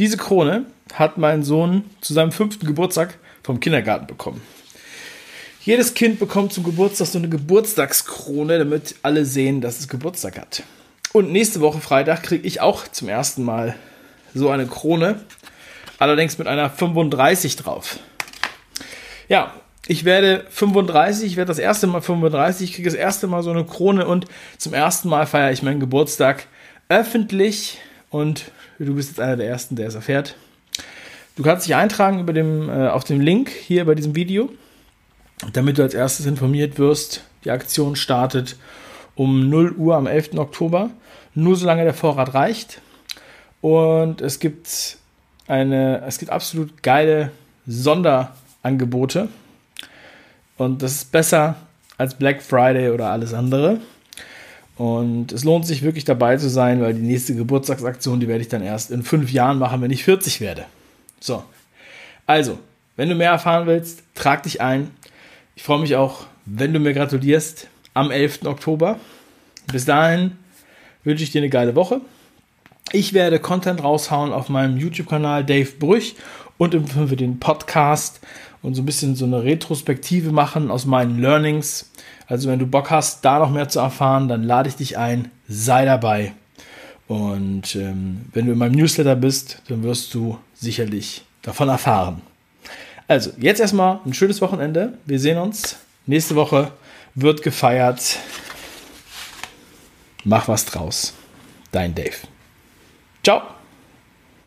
Diese Krone hat mein Sohn zu seinem fünften Geburtstag vom Kindergarten bekommen. Jedes Kind bekommt zum Geburtstag so eine Geburtstagskrone, damit alle sehen, dass es Geburtstag hat. Und nächste Woche Freitag kriege ich auch zum ersten Mal so eine Krone, allerdings mit einer 35 drauf. Ja, ich werde 35, ich werde das erste Mal 35, ich kriege das erste Mal so eine Krone und zum ersten Mal feiere ich meinen Geburtstag öffentlich und du bist jetzt einer der ersten, der es erfährt. Du kannst dich eintragen über dem, äh, auf dem Link hier bei diesem Video, damit du als erstes informiert wirst. Die Aktion startet um 0 Uhr am 11. Oktober, nur solange der Vorrat reicht. Und es gibt eine, es gibt absolut geile Sonderangebote. Und das ist besser als Black Friday oder alles andere. Und es lohnt sich wirklich dabei zu sein, weil die nächste Geburtstagsaktion, die werde ich dann erst in fünf Jahren machen, wenn ich 40 werde. So. Also, wenn du mehr erfahren willst, trag dich ein. Ich freue mich auch, wenn du mir gratulierst am 11. Oktober. Bis dahin wünsche ich dir eine geile Woche. Ich werde Content raushauen auf meinem YouTube-Kanal Dave Brüch und für den Podcast und so ein bisschen so eine Retrospektive machen aus meinen Learnings. Also wenn du Bock hast, da noch mehr zu erfahren, dann lade ich dich ein, sei dabei. Und ähm, wenn du in meinem Newsletter bist, dann wirst du sicherlich davon erfahren. Also, jetzt erstmal ein schönes Wochenende. Wir sehen uns. Nächste Woche wird gefeiert. Mach was draus. Dein Dave. Ciao.